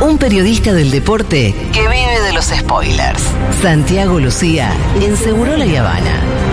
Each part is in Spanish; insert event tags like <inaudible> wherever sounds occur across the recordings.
Un periodista del deporte que vive de los spoilers. Santiago Lucía en Segurola y Habana.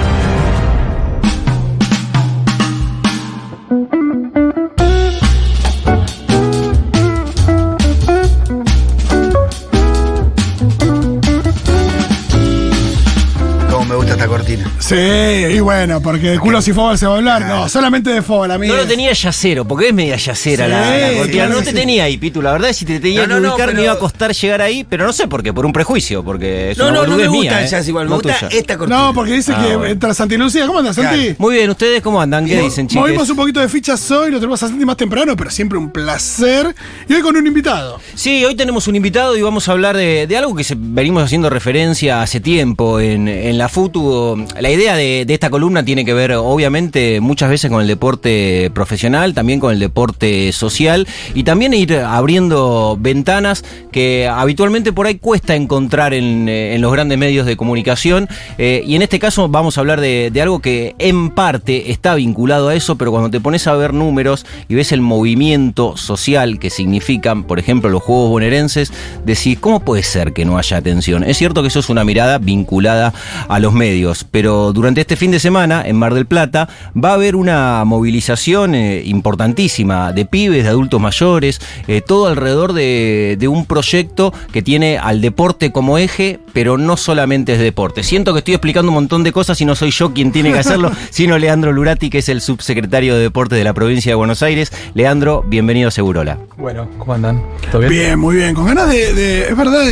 Sí, y bueno, porque de culos y fútbol se va a hablar. No, solamente de fútbol, amigo. No lo tenía yacero, porque es media yacera Sí, la, la claro No te sí. tenía ahí, Pitu. La verdad, si te tenía No, que no, no, ubicar, pero- me iba a costar llegar ahí, pero no sé por qué, por un prejuicio, porque es No, una no, no me gusta mía, el ¿eh? jazz igual, me No gusta tuya. esta cortina. No, porque dice Ah, que bueno. entra Santi Lucía. ¿Cómo andas, Santi? Claro. Muy bien, ¿ustedes cómo andan? ¿Qué dicen, chicos? Movimos un poquito de fichas hoy, lo tenemos a Santi más temprano, pero siempre un placer. Y hoy con un invitado. Sí, hoy tenemos un invitado y vamos a hablar de, de algo que se- venimos haciendo referencia hace tiempo en, en la FUTU. La idea de, de esta columna tiene que ver, obviamente, muchas veces con el deporte profesional, también con el deporte social y también ir abriendo ventanas que habitualmente por ahí cuesta encontrar en, eh, los grandes medios de comunicación. Eh, y en este caso vamos a hablar de, de algo que en parte está vinculado a eso, pero cuando te pones a ver números y ves el movimiento social que significan, por ejemplo, los Juegos Bonaerenses, decís, ¿cómo puede ser que no haya atención? Es cierto que eso es una mirada vinculada a los medios, pero durante este fin de semana, en Mar del Plata, va a haber una movilización eh, importantísima de pibes, de adultos mayores, eh, todo alrededor de, de un proyecto que tiene al deporte como eje, pero no solamente es deporte. Siento que estoy explicando un montón de cosas y no soy yo quien tiene que hacerlo, <laughs> sino Leandro Lurati, que es el subsecretario de Deportes de la provincia de Buenos Aires. Leandro, bienvenido a Segurola. Bueno, ¿cómo andan? ¿Todo bien? Bien, muy bien. Con ganas de. de- es verdad,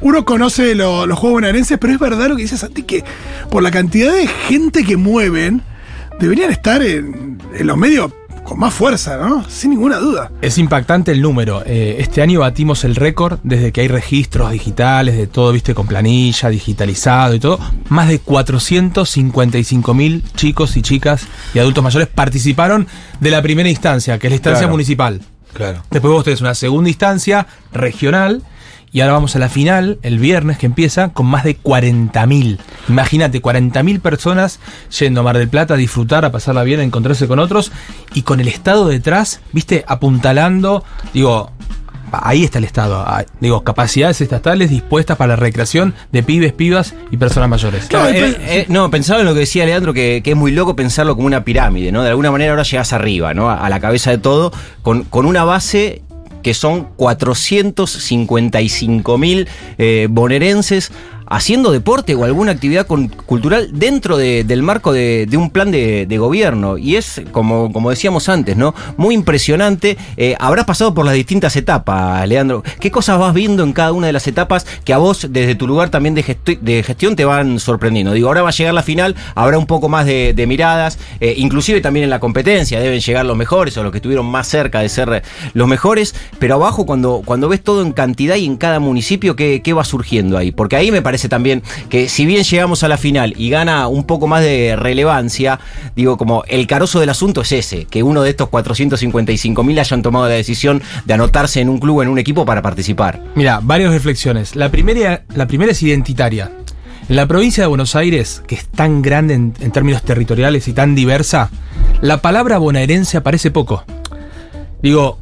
uno conoce lo- los juegos bonaerenses, pero es verdad lo que dice Santi, que por la cantidad de gente que mueven, deberían estar en, en los medios con más fuerza, ¿no? Sin ninguna duda. Es impactante el número. Eh, este año batimos el récord desde que hay registros digitales de todo, viste, con planilla, digitalizado y todo. Más de 455 mil chicos y chicas y adultos mayores participaron de la primera instancia, que es la instancia Claro. municipal. Claro. Después vos tenés una segunda instancia regional. Y ahora vamos a la final, el viernes que empieza, con más de 40.000. Imagínate, 40.000 personas yendo a Mar del Plata a disfrutar, a pasarla bien, a encontrarse con otros. Y con el Estado detrás, viste, apuntalando. Digo, ahí está el Estado. ah, Digo, capacidades estatales dispuestas para la recreación de pibes, pibas y personas mayores. Claro, Eh, eh, no, pensaba en lo que decía Leandro, que, que es muy loco pensarlo como una pirámide, ¿no? De alguna manera ahora llegas arriba, ¿no? A, a la cabeza de todo, con, con una base que son 455 mil eh, bonaerenses haciendo deporte o alguna actividad cultural dentro de- del marco de, un plan de, gobierno. Y es, como, como decíamos antes, ¿no? Muy impresionante. Eh, habrás pasado por las distintas etapas, Leandro. ¿Qué cosas vas viendo en cada una de las etapas que a vos, desde tu lugar también de, gesti- de gestión, te van sorprendiendo? Digo, ahora va a llegar la final, habrá un poco más de, de miradas, eh, inclusive también en la competencia deben llegar los mejores o los que estuvieron más cerca de ser eh, los mejores, pero abajo cuando, cuando ves todo en cantidad y en cada municipio, ¿qué, qué va surgiendo ahí? Porque ahí me parece también que si bien llegamos a la final y gana un poco más de relevancia, digo, como el carozo del asunto es ese, que uno de estos 455 mil hayan tomado la decisión de anotarse en un club, en un equipo para participar. Mira, varias reflexiones. La primera, la primera es identitaria. En la provincia de Buenos Aires, que es tan grande en, en términos territoriales y tan diversa, la palabra bonaerense aparece poco. Digo,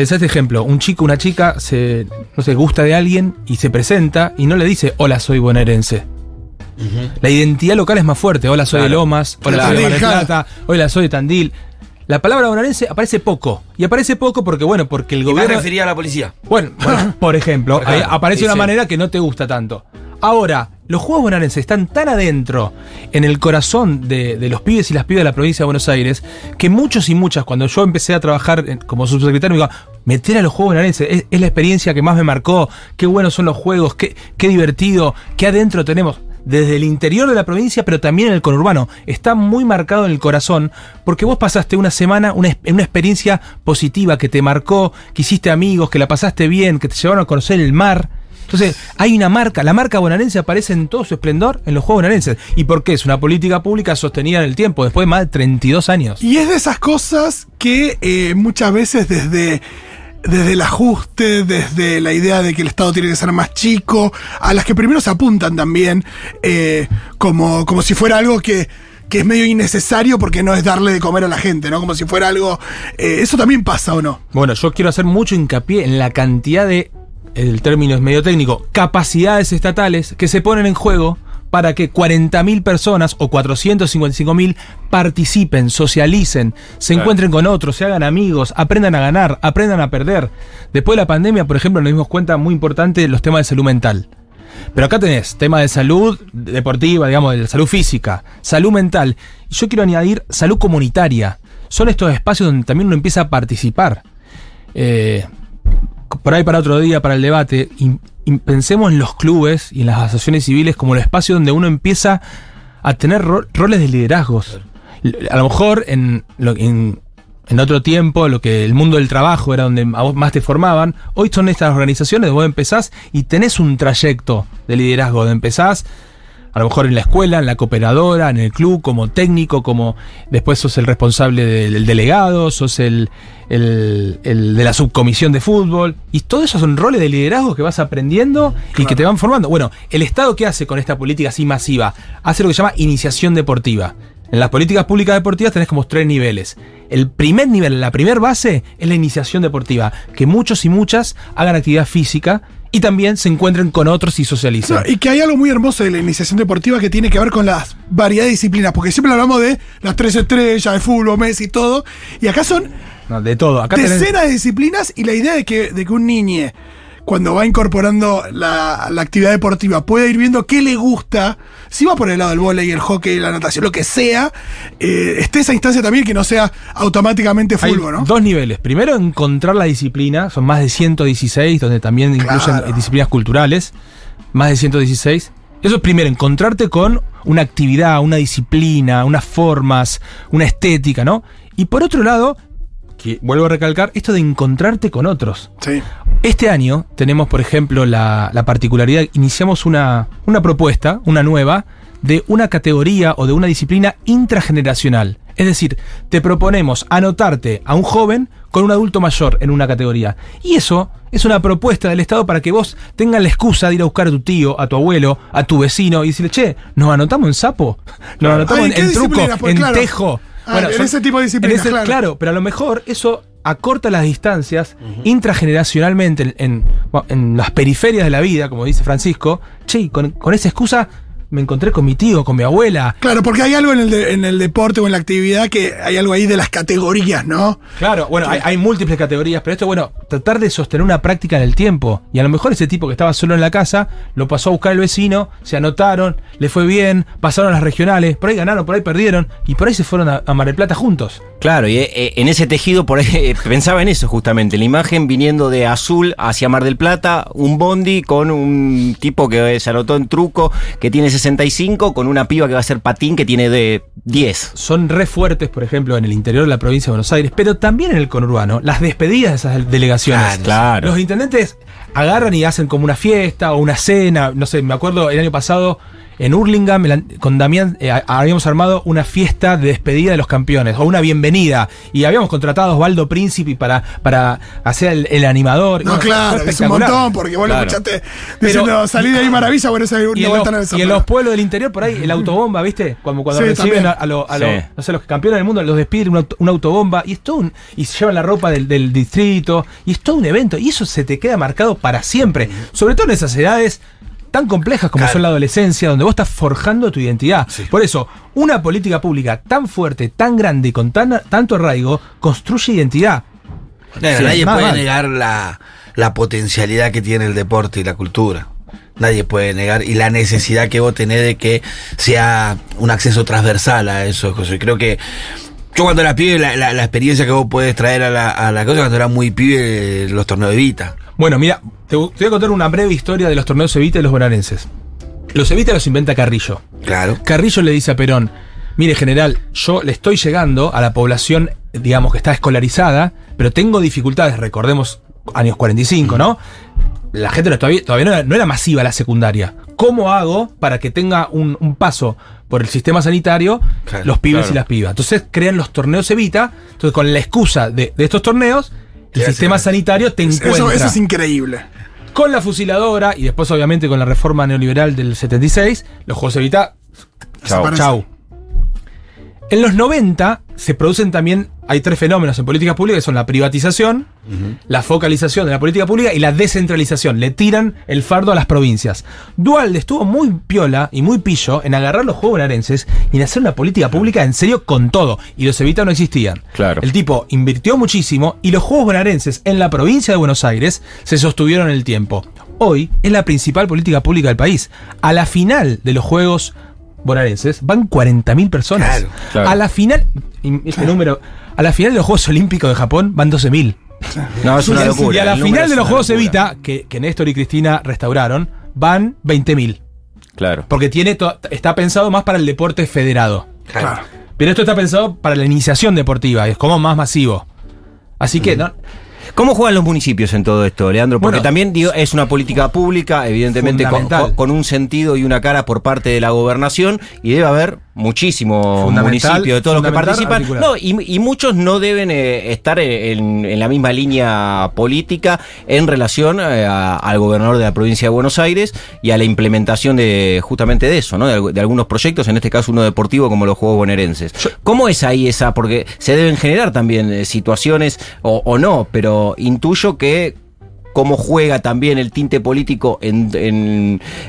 pensá este ejemplo, un chico, una chica se, no sé, gusta de alguien y se presenta y no le dice, hola, soy bonaerense. La identidad local es más fuerte. Hola, soy de. Lomas. Hola, Claro. soy de Mar del. Plata. Hola, soy de Tandil. La palabra bonaerense aparece poco. Y aparece poco porque, bueno, porque el Y me gobierno... refería a la policía. Bueno, <coughs> bueno, por ejemplo, Claro, aparece sí, una manera que no te gusta tanto. Ahora, los Juegos Bonaerenses están tan adentro en el corazón de, de los pibes y las pibas de la provincia de Buenos Aires que muchos y muchas, cuando yo empecé a trabajar como subsecretario, me digo, meter a los Juegos Bonaerenses es, es la experiencia que más me marcó, qué buenos son los juegos, qué, qué divertido, qué adentro tenemos. Desde el interior de la provincia, pero también en el conurbano. Está muy marcado en el corazón, porque vos pasaste una semana, una, una experiencia positiva que te marcó, que hiciste amigos, que la pasaste bien, que te llevaron a conocer el mar. Entonces, hay una marca, la marca bonaerense aparece en todo su esplendor en los Juegos Bonaerenses. ¿Y por qué? Es una política pública sostenida en el tiempo, después de más de 32 años. Y es de esas cosas que eh, muchas veces desde, desde el ajuste, desde la idea de que el Estado tiene que ser más chico, a las que primero se apuntan también, eh, como, como si fuera algo que, que es medio innecesario porque no es darle de comer a la gente, ¿no? Como si fuera algo... eh, eso también pasa o no. Bueno, yo quiero hacer mucho hincapié en la cantidad de el término es medio técnico, capacidades estatales que se ponen en juego para que 40.000 personas o 455.000 participen, socialicen, se Claro. encuentren con otros, se hagan amigos, aprendan a ganar, aprendan a perder. Después de la pandemia, por ejemplo, nos dimos cuenta muy importante los temas de salud mental. Pero acá tenés tema de salud deportiva, digamos, de salud física, salud mental. Yo quiero añadir salud comunitaria. Son estos espacios donde también uno empieza a participar. Eh, por ahí para otro día, para el debate, pensemos en los clubes y en las asociaciones civiles como el espacio donde uno empieza a tener ro- roles de liderazgos. A lo mejor en, en, en otro tiempo, lo que el mundo del trabajo era donde más te formaban, hoy son estas organizaciones vos empezás y tenés un trayecto de liderazgo, donde empezás a lo mejor en la escuela, en la cooperadora, en el club, como técnico, como después sos el responsable del, del delegado, sos el, el- el de la subcomisión de fútbol. Y todo eso son roles de liderazgo que vas aprendiendo y que te van formando. Bueno, el Estado qué hace con esta política así masiva? Hace lo que se llama iniciación deportiva. En las políticas públicas deportivas tenés como tres niveles. El primer nivel, la primera base, es la iniciación deportiva. Que muchos y muchas hagan actividad física y también se encuentren con otros y socialicen. No, y que hay algo muy hermoso de la iniciación deportiva que tiene que ver con las variedad de disciplinas, porque siempre hablamos de las tres estrellas, de fútbol, Messi y todo, y acá son No, de todo. Acá tenés- decenas de disciplinas y la idea de que, de que un niño, cuando va incorporando la, la actividad deportiva, pueda ir viendo qué le gusta, si va por el lado del vóley, el hockey, la natación, lo que sea, eh, esté esa instancia también que no sea automáticamente fútbol, ¿no? dos niveles. Primero, encontrar la disciplina. Son más de 116, donde también incluyen Claro. eh, disciplinas culturales. Más de 116. Eso es primero, encontrarte con una actividad, una disciplina, unas formas, una estética, ¿no? Y por otro lado, que vuelvo a recalcar, esto de encontrarte con otros. Sí. Este año tenemos, por ejemplo, la, la particularidad, iniciamos una, una propuesta, una nueva, de una categoría o de una disciplina intrageneracional. Es decir, te proponemos anotarte a un joven con un adulto mayor en una categoría. Y eso es una propuesta del Estado para que vos tengas la excusa de ir a buscar a tu tío, a tu abuelo, a tu vecino y decirle, che, ¿nos anotamos en sapo? ¿Nos anotamos Ah, ¿en truco? Pues, ¿En claro. tejo? Ah, en ese tipo de disciplinas, ese- claro. pero a lo mejor eso acorta las distancias intrageneracionalmente en, en- bueno, en las periferias de la vida, como dice Francisco. Che, con, con esa excusa me encontré con mi tío, con mi abuela. Claro, porque hay algo en el, de- en el deporte o en la actividad que hay algo ahí de las categorías, ¿no? Claro, bueno, hay, hay múltiples categorías, pero esto, bueno, tratar de sostener una práctica en el tiempo. Y a lo mejor ese tipo que estaba solo en la casa, lo pasó a buscar el vecino, se anotaron, le fue bien, pasaron a las regionales, por ahí ganaron, por ahí perdieron, y por ahí se fueron a, a Mar del Plata juntos. Claro, y eh, en ese tejido por ahí eh, pensaba en eso justamente, la imagen viniendo de azul hacia Mar del Plata, un bondi con un tipo que se anotó en truco que tiene 65, con una piba que va a hacer patín que tiene de 10. son re fuertes, por ejemplo, en el interior de la provincia de Buenos Aires, pero también en el conurbano, las despedidas de esas delegaciones. Claro, claro. Los intendentes agarran y hacen como una fiesta o una cena, no sé, me acuerdo el año pasado en Hurlingham con Damián eh, habíamos armado una fiesta de despedida de los campeones, o una bienvenida, y habíamos contratado a Osvaldo Príncipe para, para hacer el, el animador. No, Bueno, claro, es un montón, porque vos lo Claro. escuchaste Pero- diciendo salí de ahí maravilla, bueno, esa Y no en, los, y en los pueblos del interior, por ahí, el autobomba, ¿viste? Como cuando Sí, reciben también. a, a lo- a lo- Sí. no sé, los campeones del mundo, los despiden una, auto- una autobomba, y es todo un- y se llevan la ropa del, del distrito, y es todo un evento, y eso se te queda marcado para siempre. Sobre todo en esas edades tan complejas como Claro. son la adolescencia, donde vos estás forjando tu identidad. Por eso, una política pública tan fuerte, tan grande y con tan, tanto arraigo, construye identidad. Claro, Sí, nadie puede negar la, la potencialidad que tiene el deporte y la cultura. Nadie puede negar y la necesidad que vos tenés de que sea un acceso transversal a eso. José. Creo que yo cuando era pibe, la, la- la experiencia que vos podés traer a la, a la cosa cuando era muy pibe, los torneos de Vita. Bueno, mira, te, voy a contar una breve historia de los torneos Evita y los bonaerenses. Los Evita los inventa Carrillo. Claro. Carrillo le dice a Perón, mire general, yo le estoy llegando a la población, digamos, que está escolarizada, pero tengo dificultades, recordemos años 45, ¿no? La gente no- todavía, todavía no, era, no era masiva la secundaria. ¿Cómo hago para que tenga un, un paso por el sistema sanitario Claro, los pibes claro. y las pibas? Entonces crean los torneos Evita, entonces con la excusa de, de estos torneos, el sistema sanitario te encuentra Eso, eso es increíble. con la fusiladora y después obviamente con la reforma neoliberal del 76, los Juegos Evita Desaparece. Chau. En los 90 se producen también hay tres fenómenos en políticas públicas que son la privatización, la focalización de la política pública y la descentralización. Le tiran el fardo a las provincias. Dualde estuvo muy piola y muy pillo en agarrar los juegos bonaerenses y en hacer una política pública en serio con todo. Y los Evita no existían. Claro. El tipo invirtió muchísimo y los juegos bonaerenses en la provincia de Buenos Aires se sostuvieron en el tiempo. Hoy es la principal política pública del país. A la final de los juegos bonaerenses van 40.000 personas. Claro, claro. A la final, y este número, a la final de los Juegos Olímpicos de Japón van 12.000. No, es una Y locura. a la final de los Juegos. Evita, que, que Néstor y Cristina restauraron, van 20.000. Claro. Porque tiene está pensado más para el deporte federado. Claro. Pero esto está pensado para la iniciación deportiva, es como más masivo. Así que, no, ¿Cómo juegan los municipios en todo esto, Leandro? Porque Bueno, también digo, es una política pública, evidentemente con- con un sentido y una cara por parte de la gobernación, y debe haber muchísimos Fundamental, municipios de todos los que participan. articular. No, y, y muchos no deben eh, estar en, en la misma línea política en relación eh, a- al gobernador de la provincia de Buenos Aires y a la implementación de justamente de eso, ¿no? De, algu- de algunos proyectos, en este caso uno deportivo como los Juegos Bonaerenses. ¿Cómo es ahí esa? Porque se deben generar también eh, situaciones o, o no, pero intuyo que cómo juega también el tinte político en,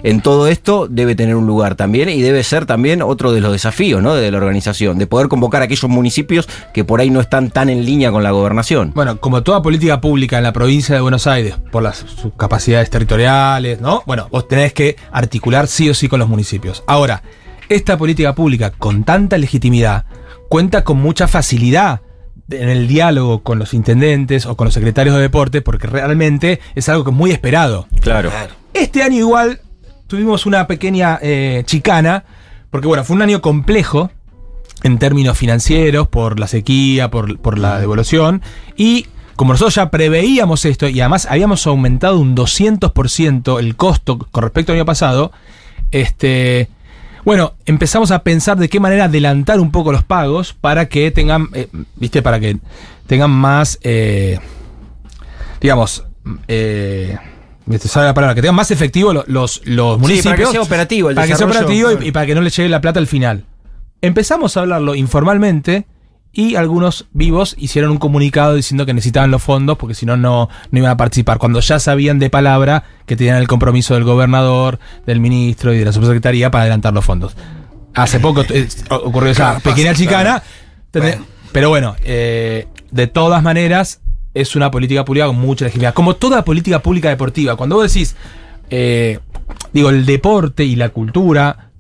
en- todo esto debe tener un lugar también y debe ser también otro de los desafíos ¿no? de la organización, de poder convocar a aquellos municipios que por ahí no están tan en línea con la gobernación. Bueno, como toda política pública en la provincia de Buenos Aires, por las sus capacidades territoriales, ¿no? Bueno, vos tenés que articular sí o sí con los municipios. Ahora, esta política pública con tanta legitimidad cuenta con mucha facilidad en el diálogo con los intendentes o con los secretarios de deporte, porque realmente es algo que es muy esperado. Claro. Este año igual tuvimos una pequeña eh, chicana, porque bueno, fue un año complejo en términos financieros, por la sequía, por, por la devolución, y como nosotros ya preveíamos esto, y además habíamos aumentado un 200% el costo con respecto al año pasado, este... Bueno, empezamos a pensar de qué manera adelantar un poco los pagos para que tengan, eh, viste, para que tengan más, eh, digamos, eh, me sale la palabra, que tengan más efectivo lo- los, los municipios. para que sea operativo el Para que sea operativo y, y para que no le llegue la plata al final. Empezamos a hablarlo informalmente y algunos vivos hicieron un comunicado diciendo que necesitaban los fondos porque si no, no iban a participar. Cuando ya sabían de palabra que tenían el compromiso del gobernador, del ministro y de la subsecretaría para adelantar los fondos. Hace poco eh, ocurrió esa Claro, pequeña chicana. claro. Pero bueno, eh, de todas maneras, es una política pública con mucha legitimidad. Como toda política pública deportiva. Cuando vos decís, eh, digo, el deporte y la cultura.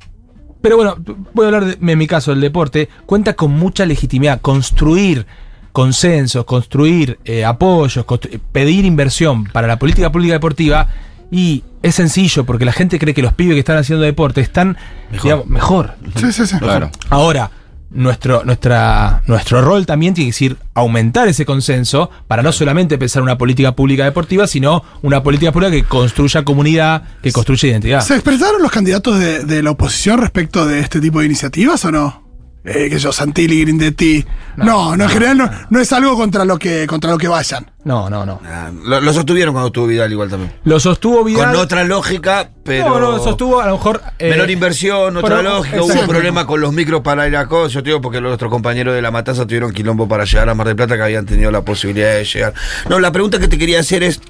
Pero bueno, voy a hablar de, en mi caso, el deporte cuenta con mucha legitimidad. Construir consensos, construir eh, apoyos, constru- pedir inversión para la política pública deportiva. Y es sencillo porque la gente cree que los pibes que están haciendo deporte están digamos, mejor. Sí, sí, sí. Claro. Ahora, nuestro, nuestra, nuestro rol también tiene que ser aumentar ese consenso para no solamente pensar una política pública deportiva, sino una política pública que construya comunidad, que construya identidad. ¿Se expresaron los candidatos de, de la oposición respecto de este tipo de iniciativas o no? Eh, que yo, Santilli, Grindetti. No, no, en general no, no es algo contra lo que, contra lo que vayan. No, no, no. Ah, Lo, lo sostuvieron cuando estuvo Vidal igual también. Lo sostuvo Vidal. Con otra lógica, pero. No, no, sostuvo a lo mejor. eh, Menor inversión, otra pero- lógica. Hubo un problema con los micros para ir a cosas. Yo te digo porque nuestros compañeros de la Matanza tuvieron quilombo para llegar a Mar del Plata que habían tenido la posibilidad de llegar. No, la pregunta que te quería hacer es.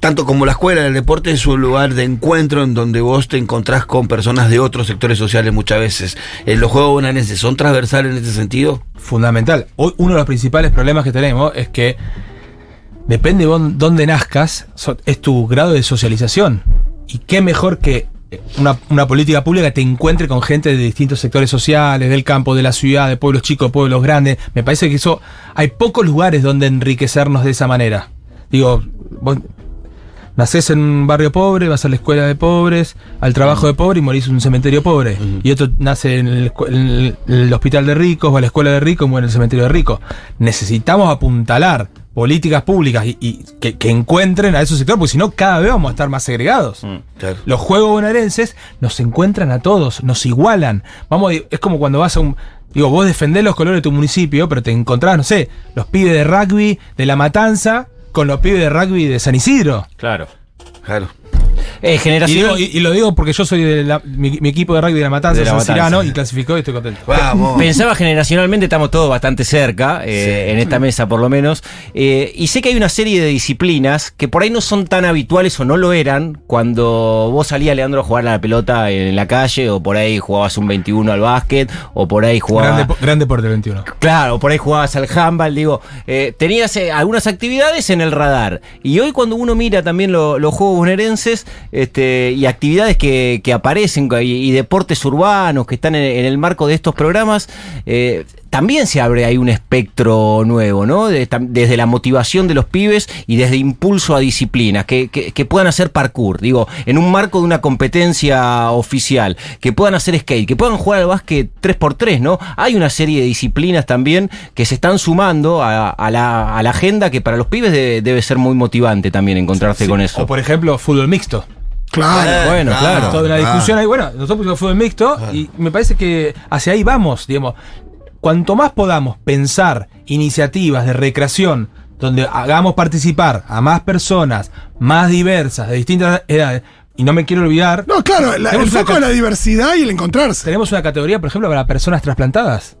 Tanto como la escuela, el deporte es un lugar de encuentro en donde vos te encontrás con personas de otros sectores sociales muchas veces. ¿Los juegos bonaerenses son transversales en ese sentido? fundamental. Hoy uno de los principales problemas que tenemos es que depende de dónde nazcas, es tu grado de socialización. Y qué mejor que una, una política pública te encuentre con gente de distintos sectores sociales, del campo, de la ciudad, de pueblos chicos, pueblos grandes. Me parece que eso hay pocos lugares donde enriquecernos de esa manera. Digo, vos nacés en un barrio pobre, vas a la escuela de pobres, al trabajo de pobre y morís en un cementerio pobre. Y otro nace en el, en hospital de ricos o a la escuela de ricos y muere en el cementerio de ricos. Necesitamos apuntalar políticas públicas y, y que, que encuentren a esos sectores, porque si no, cada vez vamos a estar más segregados. Claro. Los juegos bonaerenses nos encuentran a todos, nos igualan. Vamos, es como cuando vas a un. Digo, vos defendés los colores de tu municipio, pero te encontrás, no sé, los pibes de rugby de La Matanza con los pibes de rugby de San Isidro. Claro. Claro. Eh, Y, digo- y- y lo digo porque yo soy de la- mi, mi equipo de rugby de la Matanza, De La Matanza. Cirano, y clasificó y estoy contento. Vamos. Pensaba generacionalmente, estamos todos bastante cerca, eh, en esta mesa por lo menos. Eh, y sé que hay una serie de disciplinas que por ahí no son tan habituales o no lo eran cuando vos salías, Leandro, a jugar a la pelota en la calle, o por ahí jugabas un 21 al básquet, o por ahí Gran, jugabas. depo- gran deporte 21. Claro, por ahí jugabas al handball, digo, eh, tenías eh, algunas actividades en el radar. Y hoy cuando uno mira también lo- los juegos bonaerenses este, y actividades que, que aparecen y, deportes urbanos que están en, en el marco de estos programas, eh, también se abre ahí un espectro nuevo, ¿no? De- tam- desde la motivación de los pibes y desde impulso a disciplinas, que, que- que puedan hacer parkour, digo, en un marco de una competencia oficial, que puedan hacer skate, que puedan jugar al básquet 3x3, ¿no? Hay una serie de disciplinas también que se están sumando a, a la, a la agenda que para los pibes de- debe ser muy motivante también encontrarse con eso. O por ejemplo, fútbol mixto. Claro. Bueno, claro. Toda una Ah. discusión ahí. Bueno, nosotros pusimos fútbol mixto y me parece que hacia ahí vamos, digamos. Cuanto más podamos pensar iniciativas de recreación donde hagamos participar a más personas, más diversas, de distintas edades, y no me quiero olvidar, No, claro, la- el foco de la diversidad y el encontrarse. tenemos una categoría, por ejemplo, para personas trasplantadas.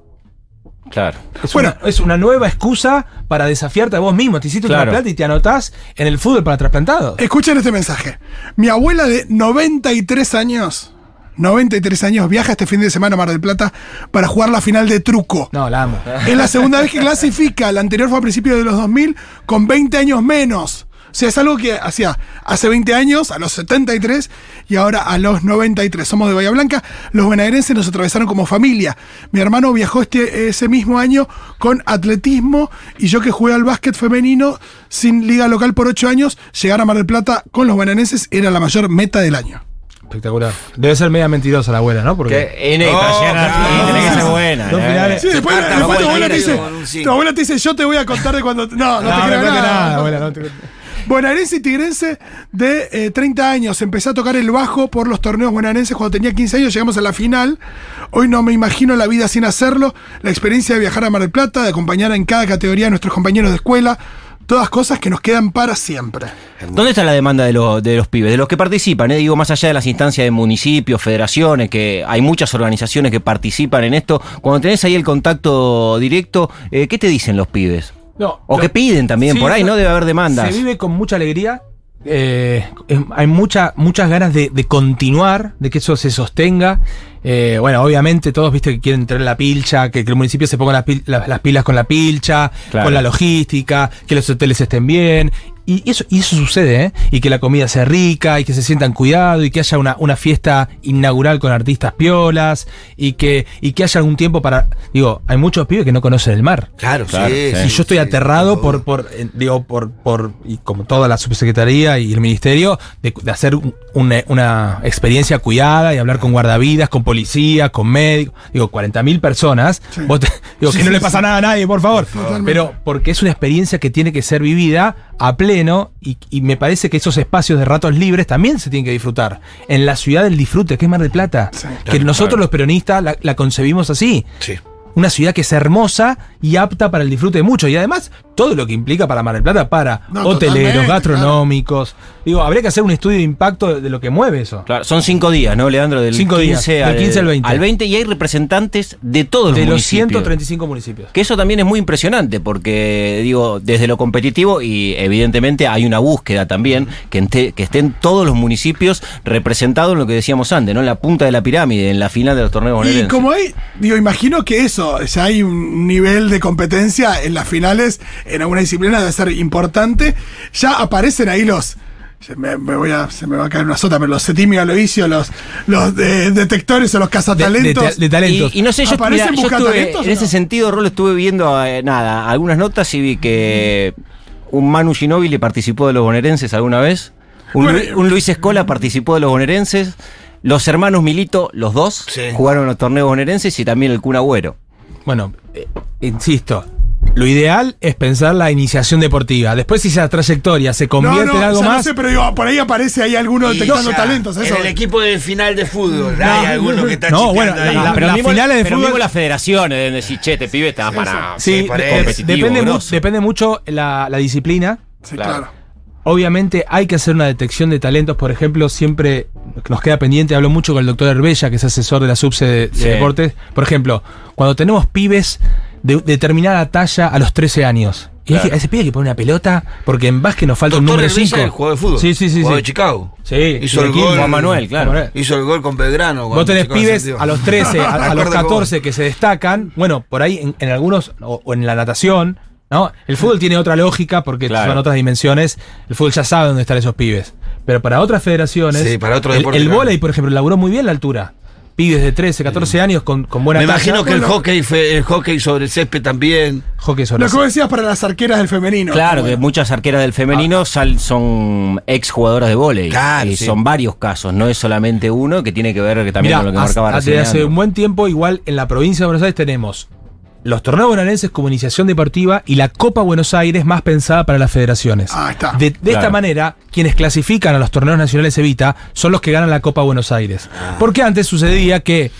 Claro. Es, Bueno. una, es una nueva excusa para desafiarte a vos mismo. Te hiciste un Claro. trasplante y te anotás en el fútbol para trasplantados. Escuchen este mensaje. Mi abuela de 93 años, 93 años, viaja este fin de semana a Mar del Plata para jugar la final de truco. No, la amo. Es la segunda vez que clasifica. La anterior fue a principios de los 2000 con 20 años menos. O sea, es algo que hacía hace 20 años, a los 73, y ahora a los 93. Somos de Bahía Blanca. Los bonaerenses nos atravesaron como familia. Mi hermano viajó este, ese mismo año con atletismo, y yo que jugué al básquet femenino sin liga local por 8 años, llegar a Mar del Plata con los bonaerenses era la mayor meta del año. Espectacular. Debe ser media mentirosa la abuela, ¿no? Porque. Que, en el No, para llegar tenés que ser buena. Dos ¿eh? finales. Sí, después, después tu, no abuela te dice, tu abuela te dice, yo te voy a contar de cuando... No, no, te no, creo no te nada. nada, abuela, no te- Bonaerense y tigrense de eh, 30 años. Empecé a tocar el bajo por los torneos bonaerenses cuando tenía 15 años. Llegamos a la final. Hoy no me imagino la vida sin hacerlo. La experiencia de viajar a Mar del Plata, de acompañar en cada categoría a nuestros compañeros de escuela. Todas cosas que nos quedan para siempre. ¿Dónde está la demanda de, lo- de los pibes? De los que participan, ¿eh? digo, más allá de las instancias de municipios, federaciones, que hay muchas organizaciones que participan en esto. Cuando tenés ahí el contacto directo, eh, ¿qué te dicen los pibes? No, O lo- que piden también, Sí, por ahí, no, ¿no? Debe haber demandas. Se vive con mucha alegría. Eh, hay mucha, muchas ganas de, de continuar, de que eso se sostenga. Eh, bueno, obviamente todos viste que quieren tener la pilcha, que, que el municipio se ponga las, pil- las- las pilas con la pilcha, Claro. con la logística, que los hoteles estén bien. Y eso, y eso sucede, ¿eh? Y que la comida sea rica, y que se sientan cuidado, y que haya una, una fiesta inaugural con artistas piolas, y que, y que haya algún tiempo para. Digo, hay muchos pibes que no conocen el mar. Claro, Claro, sí, Y yo estoy sí, aterrado por, por eh, digo, por, por, y como toda la subsecretaría y el ministerio, de, de hacer un- una, una experiencia cuidada y hablar con guardavidas, con policía, con médicos. Digo, 40.000 personas. Vos te- digo, Sí, que no sí, le pasa nada a nadie, por favor. Totalmente. Pero porque es una experiencia que tiene que ser vivida a pleno y, y me parece que esos espacios de ratos libres también se tienen que disfrutar. En la ciudad del disfrute, que es Mar del Plata. Sí. que Claro, nosotros claro. los peronistas la, la concebimos así Sí. una ciudad que es hermosa y apta para el disfrute de muchos. Y además, todo lo que implica para Mar del Plata, para No, hoteleros, gastronómicos. Digo, habría que hacer un estudio de impacto de, lo que mueve eso. Claro, son cinco días, ¿no, Leandro? Del Cinco días, del 15 al 20. y hay representantes de todos los de los municipios. 135 municipios. Que eso también es muy impresionante porque, digo, desde lo competitivo y evidentemente hay una búsqueda también que, ente- que estén todos los municipios representados en lo que decíamos antes, ¿no? En la punta de la pirámide, en la final de los torneos Y como hay, digo, imagino que eso, ya hay un nivel de competencia en las finales, en alguna disciplina debe ser importante. Ya aparecen ahí los. se Me, me voy a, se me va a caer una sota, pero los Setimi Aloisio, los, los de- detectores o los De, de, cazatalentos. de talentos. Y, y no sé, yo, ¿Aparecen mira, yo buscando estuve- talentos en ese no? sentido, Rolo, estuve viendo eh, nada, algunas notas y vi que un Manu Ginóbili participó de los bonaerenses alguna vez. Un, Bueno, Lu- un Luis Escola participó de los bonaerenses. Los hermanos Milito, los dos, Sí. jugaron los torneos bonaerenses y también el Kun Agüero. Bueno, eh, insisto. Lo ideal es pensar la iniciación deportiva. Después, si esa trayectoria se no, convierte no, en algo ya más. no sé, pero digo, por ahí aparece ahí alguno detectando o sea, talentos. Eso. En el equipo de final de fútbol, hay alguno que está No, bueno, ahí. la- pero las finales de pero fútbol- las federaciones deben decir, che, este pibe está para Sí, depende, mu- grosso. depende mucho la, la disciplina. Sí, claro. claro. Obviamente hay que hacer una detección de talentos, por ejemplo, siempre nos queda pendiente, hablo mucho con el doctor Herbella, que es asesor de la subse de, de deportes. Por ejemplo, cuando tenemos pibes de determinada talla a los 13 años. Y Claro. hay que- a ese pibe hay que poner una pelota, porque en básquet nos falta un Doctor número Herbella, 5. el jugador de fútbol. Sí, sí, sí. Jugador sí. de Chicago. Sí, Hizo el aquí, gol. Juan Manuel, claro. Manuel. Hizo el gol con Belgrano. Vos tenés pibes a los 13, a, <laughs> los acuerdo cómo. 14 que se destacan. Bueno, por ahí en, en algunos, o, o en la natación, ¿no? El fútbol tiene otra lógica porque Claro. son otras dimensiones. El fútbol ya sabe dónde están esos pibes. Pero para otras federaciones. Sí, para otro el, deporte, El claro. vóley, por ejemplo, laburó muy bien la altura. Pibes de 13, 14 años con, con buena Me talla. imagino que el hockey fue el hockey sobre el césped también. Hockey sobre Lo que vos decías para las arqueras del femenino. Claro, Bueno. que muchas arqueras del femenino sal- son ex jugadoras de vóley. Claro, y sí. son varios casos, no es solamente uno que tiene que ver que también Mirá, con lo que marcaba hace, un buen tiempo, igual en la provincia de Buenos Aires tenemos los torneos bonaerenses como iniciación deportiva y la Copa Buenos Aires más pensada para las federaciones. Ah, está. De, de esta manera, quienes clasifican a los torneos nacionales Evita son los que ganan la Copa Buenos Aires. Ah. Porque antes sucedía que,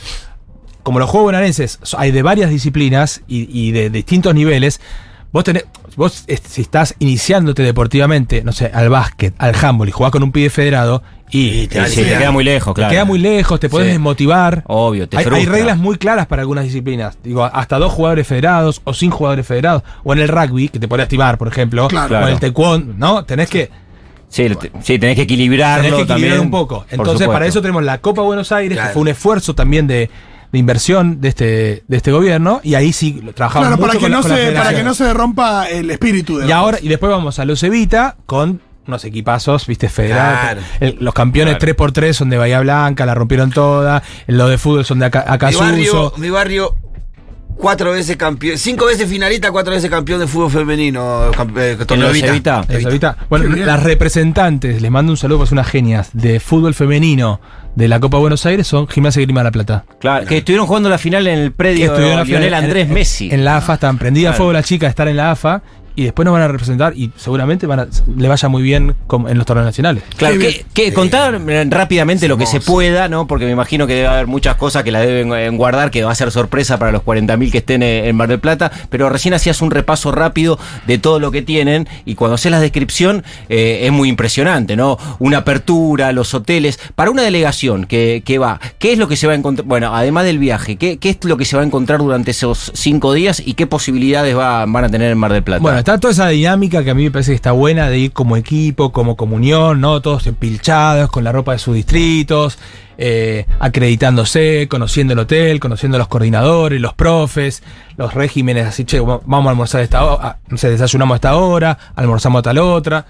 como los Juegos Bonaerenses hay de varias disciplinas y, y de, distintos niveles, vos tenés, vos si estás iniciándote deportivamente, no sé, al básquet, al handball y jugás con un pibe federado y, Y te te queda muy lejos, te claro. queda muy lejos, te podés Sí. desmotivar. Obvio, te hay, hay reglas muy claras para algunas disciplinas. Digo, hasta dos jugadores federados o sin jugadores federados. O en el rugby, que te podés activar, por ejemplo. Claro. O en el taekwondo, ¿no? Tenés que, Sí, te- sí, tenés que equilibrarlo tenés que equilibrar también, un poco. Entonces, para eso tenemos la Copa Buenos Aires, Claro. que fue un esfuerzo también de, de inversión de este, de este gobierno. Y ahí sí trabajamos Claro, mucho para que, con la- no con se, para que no se rompa el espíritu de Y la ahora, y después vamos a los Evita con unos equipazos, viste. Claro. El- los campeones Claro. 3x3 son de Bahía Blanca, la rompieron toda. Los de fútbol son de Aca- Mi barrio, Acasuso. mi barrio, cuatro veces campeón, cinco veces finalista, cuatro veces campeón de fútbol femenino. eh, torneo Evita. Evita. Bueno, las representantes, les mando un saludo ser unas genias, de fútbol femenino de la Copa Buenos Aires son Gimnasia y Grima de la Plata. Claro, que estuvieron jugando la final en el predio estuvieron en la Lionel final- Andrés en- Messi. En la AFA están prendida a Claro. fuego la chica de estar en la AFA y después nos van a representar y seguramente van a- le vaya muy bien como en los torneos nacionales. Claro, que, que contar eh, rápidamente lo que se pueda, ¿no? Porque me imagino que debe haber muchas cosas que la deben eh, guardar, que va a ser sorpresa para los 40.000 que estén eh, en Mar del Plata, pero recién hacías un repaso rápido de todo lo que tienen y cuando haces la descripción eh, es muy impresionante, ¿no? Una apertura, los hoteles, para una delegación que, que va, ¿qué es lo que se va a encontrar? Bueno, además del viaje, ¿qué, qué es lo que se va a encontrar durante esos cinco días y qué posibilidades va- van a tener en Mar del Plata? Bueno, está toda esa dinámica que a mí me parece que está buena de ir como equipo, como comunión, ¿no? Todos empilchados con la ropa de sus distritos, eh, acreditándose, conociendo el hotel, conociendo los coordinadores, los profes, los regímenes, así, che, vamos a almorzar esta hora, desayunamos a esta hora, almorzamos a tal otra.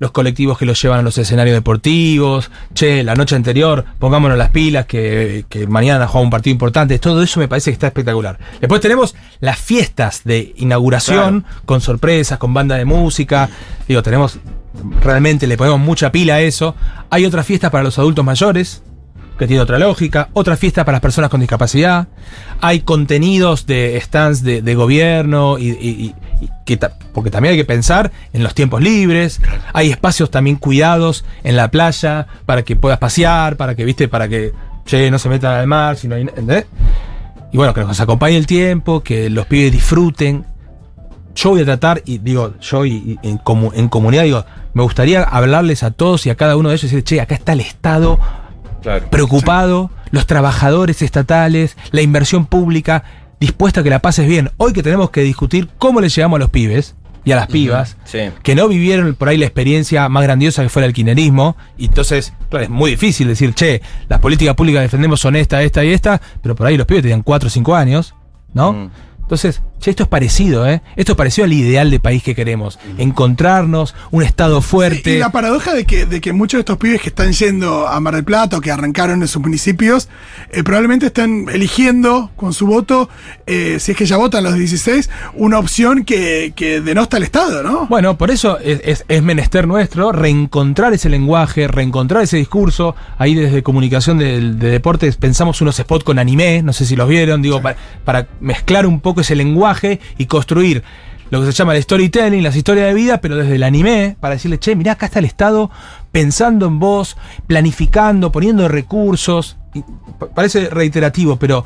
Los colectivos que los llevan a los escenarios deportivos, che, la noche anterior, pongámonos las pilas que, que mañana juega un partido importante, todo eso me parece que está espectacular. Después tenemos las fiestas de inauguración, con sorpresas, con banda de música. Digo, tenemos, realmente le ponemos mucha pila a eso. Hay otras fiestas para los adultos mayores, que tiene otra lógica. Otra fiesta para las personas con discapacidad. Hay contenidos de stands de, gobierno y, que porque también hay que pensar en los tiempos libres. Hay espacios también cuidados en la playa para que puedas pasear, para que, viste, para que, no se metan al mar, si no hay, ¿entendés? Y bueno, que nos acompañe el tiempo, que los pibes disfruten. Yo voy a tratar, y digo, yo y, en, en comunidad, digo, me gustaría hablarles a todos y a cada uno de ellos y decir, che, acá está el Estado preocupado, los trabajadores estatales, la inversión pública, dispuesta a que la pases bien. Hoy que tenemos que discutir cómo le llegamos a los pibes y a las pibas, Sí. que no vivieron por ahí la experiencia más grandiosa que fue el alquinerismo, y entonces, claro, es muy difícil decir, che, las políticas públicas que defendemos son esta, esta y esta, pero por ahí los pibes tenían 4 o 5 años, ¿no? Entonces, che, esto es parecido, ¿eh? Esto es parecido al ideal de país que queremos. Encontrarnos, un Estado fuerte. Y la paradoja de que, de que muchos de estos pibes que están yendo a Mar del Plata o que arrancaron en sus municipios, eh, probablemente están eligiendo con su voto, eh, si es que ya votan los 16, una opción que, que denosta al Estado, ¿no? Bueno, por eso es, es- es menester nuestro reencontrar ese lenguaje, reencontrar ese discurso. Ahí desde comunicación del- de, deportes pensamos unos spots con anime, no sé si los vieron, digo, para, para mezclar un poco ese lenguaje y construir lo que se llama el storytelling, las historias de vida, pero desde el anime, para decirle, che, mirá, acá está el Estado pensando en vos, planificando, poniendo recursos. Parece reiterativo, pero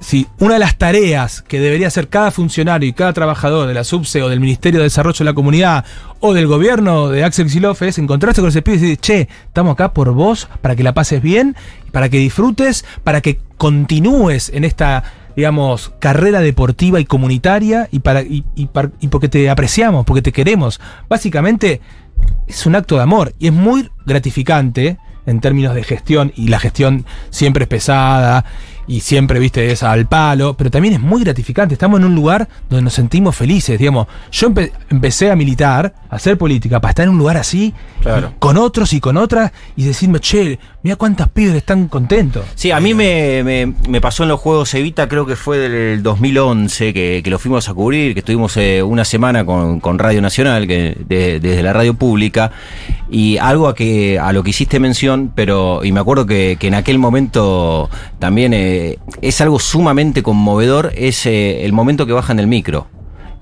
si una de las tareas que debería hacer cada funcionario y cada trabajador de la SUBSE o del Ministerio de Desarrollo de la Comunidad o del gobierno de Axel Kicillof es encontrarse con ese pibe y decir, che, estamos acá por vos, para que la pases bien, para que disfrutes, para que continúes en esta, digamos, carrera deportiva y comunitaria y, para, y, y y porque te apreciamos, porque te queremos. Básicamente es un acto de amor y es muy gratificante en términos de gestión y la gestión siempre es pesada y siempre, viste, es al palo, pero también es muy gratificante. Estamos en un lugar donde nos sentimos felices, digamos. Yo empe- empecé a militar, a hacer política, para estar en un lugar así, Claro. con otros y con otras, y decirme, che, mira cuántas pibes están contentos. Sí, a mí me, me- me pasó en los Juegos Evita, creo que fue del 2011, que, que lo fuimos a cubrir, que estuvimos eh, una semana con, con Radio Nacional, que de- desde la radio pública, y algo a, que, a lo que hiciste mención, pero, y me acuerdo que, que en aquel momento también eh, es algo sumamente conmovedor, es eh, el momento que bajan del micro.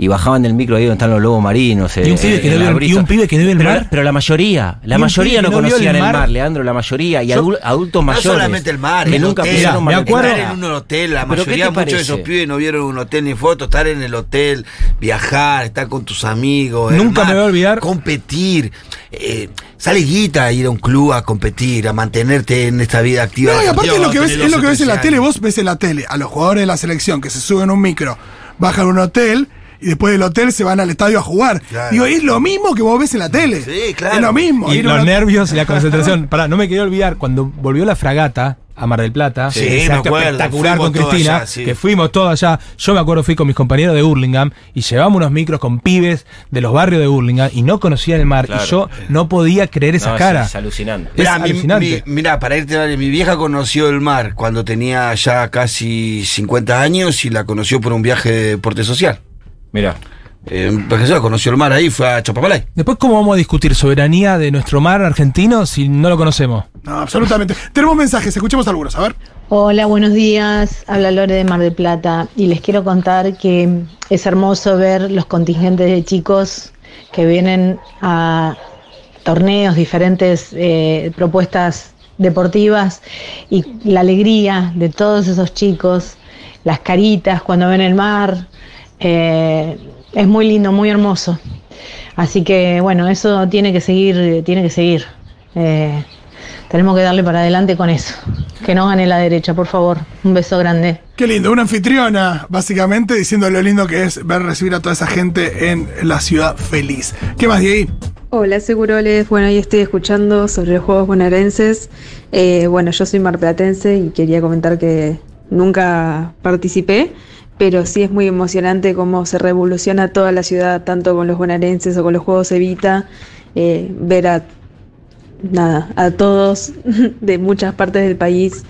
Y bajaban del micro ahí donde están los lobos marinos. Y un pibe que no vio- y un pibe que no vio el pero, mar. Pero la mayoría, la Y mayoría no no conocían el el mar. Leandro, la mayoría, y Yo- adultos No mayores. solamente el mar, que el nunca hotel. me acuerdo- Estar en un hotel, la ¿Pero qué mayoría, muchos de esos pibes no vieron un hotel ni fotos, estar en el hotel, viajar, estar con tus amigos. Nunca me voy a olvidar- Competir. Eh, sale guita a ir a un club a competir, a mantenerte en esta vida activa. No, y aparte es lo que ves, es lo que ves en la 12, tele, 13 vos ves en la tele a los jugadores de la selección que se suben a un micro, bajan a un hotel y después del hotel se van al estadio a jugar. Claro. Digo, es lo mismo que vos ves en la tele. Sí, claro. Es lo mismo. Y los una- nervios y la <laughs> concentración. Pará, no me quería olvidar, cuando volvió la fragata a Mar del Plata, Sí, ese me acto acuerdo, espectacular con Cristina, allá, sí. que fuimos todos allá. Yo me acuerdo, fui con mis compañeros de Hurlingham y llevamos unos micros con pibes de los barrios de Hurlingham y no conocían el mar. Claro. Y yo no podía creer esa No, cara. Es, es alucinante. Es Mirá, mi- alucinante. mi- mirá, para irte, mi vieja conoció el mar cuando tenía ya casi 50 años y la conoció por un viaje de deporte social. Mira. Eh, porque ella conoció el mar ahí, fue a Chapapalay. Después, ¿cómo vamos a discutir soberanía de nuestro mar argentino si no lo conocemos? No, absolutamente. Tenemos mensajes, escuchemos algunos, a ver. Hola, buenos días. Habla Lore de Mar del Plata y les quiero contar que es hermoso ver los contingentes de chicos que vienen a torneos, diferentes eh, propuestas deportivas y la alegría de todos esos chicos, las caritas cuando ven el mar. Eh, es muy lindo, muy hermoso. Así que bueno, eso tiene que seguir, tiene que seguir. Eh, tenemos que darle para adelante con eso. Que no gane la derecha, por favor. Un beso grande. Qué lindo, una anfitriona, básicamente, diciendo lo lindo que es ver recibir a toda esa gente en la ciudad feliz. ¿Qué más, Diego? Hola, Seguroles. Bueno, ahí estoy escuchando sobre los Juegos Bonaerenses. Eh, bueno, yo soy marplatense y quería comentar que nunca participé, pero sí es muy emocionante cómo se revoluciona toda la ciudad, tanto con los bonaerenses o con los Juegos Evita, eh, ver a nada, a todos <laughs> de muchas partes del país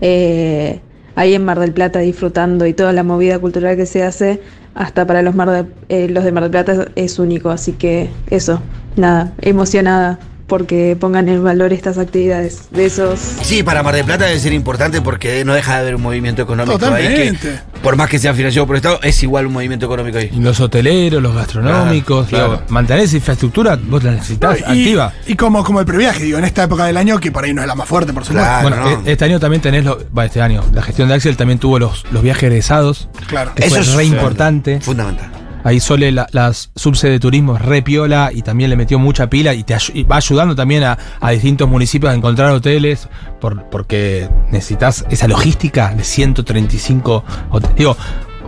eh, ahí en Mar del Plata disfrutando y toda la movida cultural que se hace, hasta para los, Mar de- eh, los de Mar del Plata es, es único. Así que eso, nada, emocionada porque pongan en valor estas actividades de esos Sí, para Mar del Plata debe ser importante porque no deja de haber un movimiento económico ahí que, Totalmente. por más que sea financiado por el Estado, es igual un movimiento económico ahí. Y los hoteleros, los gastronómicos, Claro, digo, claro. mantener esa infraestructura, vos la necesitas y, activa. y como, como el previaje, digo, en esta época del año, que por ahí no es la más fuerte, por supuesto. Claro. bueno, no. e- este año también tenés, lo, bueno, este año, la gestión de Axel también tuvo los, los viajes egresados, Claro. que fue re importante. Fundamental. Ahí Sole, la, las subsede de turismo es re piola y también le metió mucha pila y te y va ayudando también a, a distintos municipios a encontrar hoteles por, porque necesitas esa logística de 135 hoteles. Digo,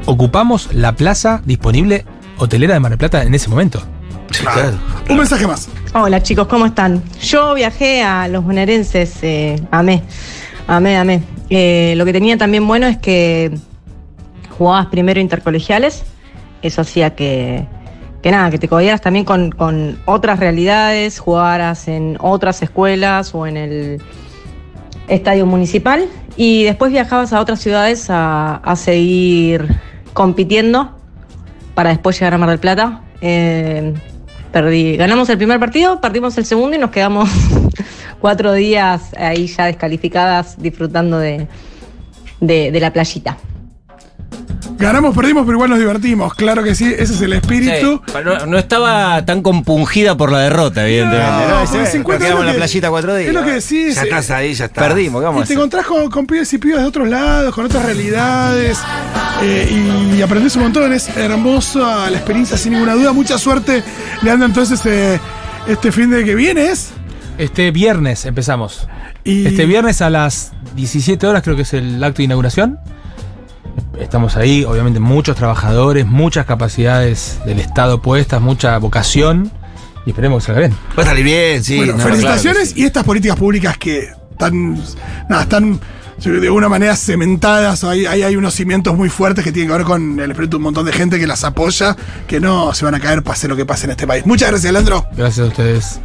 ocupamos la plaza disponible hotelera de Mar del Plata en ese momento. Sí, claro. Un mensaje más. Hola chicos, ¿cómo están? Yo viajé a los bonaerenses, eh, amé, amé, amé. Eh, lo que tenía también bueno es que jugabas primero intercolegiales, eso hacía que, que nada, que te codieras también con, con otras realidades, jugaras en otras escuelas o en el estadio municipal y después viajabas a otras ciudades a, a seguir compitiendo para después llegar a Mar del Plata. Eh, perdí, ganamos el primer partido, perdimos el segundo y nos quedamos <laughs> cuatro días ahí ya descalificadas disfrutando de, de la playita. Ganamos, perdimos, pero igual nos divertimos. Claro que sí, ese es el espíritu. Sí, no, no estaba tan compungida por la derrota, evidentemente. No, ¿no? nos quedamos en la playita cuatro días. Es lo que decís. Ya eh, estás ahí, ya estás. Perdimos, ¿qué vamos a Y te encontrás con, con pibes y pibas de otros lados, con otras realidades, eh, y aprendés un montón. Es hermosa la experiencia, sin ninguna duda. Mucha suerte, Leandro. Entonces, eh, este fin de que viene es. Este viernes empezamos. Y Este viernes a las 17 horas creo que es el acto de inauguración. Estamos ahí, obviamente muchos trabajadores, muchas capacidades del Estado puestas, mucha vocación y esperemos que salga bien. Va a salir bien, sí. Bueno, no, felicitaciones claro que sí. y estas políticas públicas que están, nada, están de alguna manera cementadas, hay, hay unos cimientos muy fuertes que tienen que ver con el espíritu de un montón de gente que las apoya, que no se van a caer pase lo que pase en este país. Muchas gracias, Leandro. Gracias a ustedes.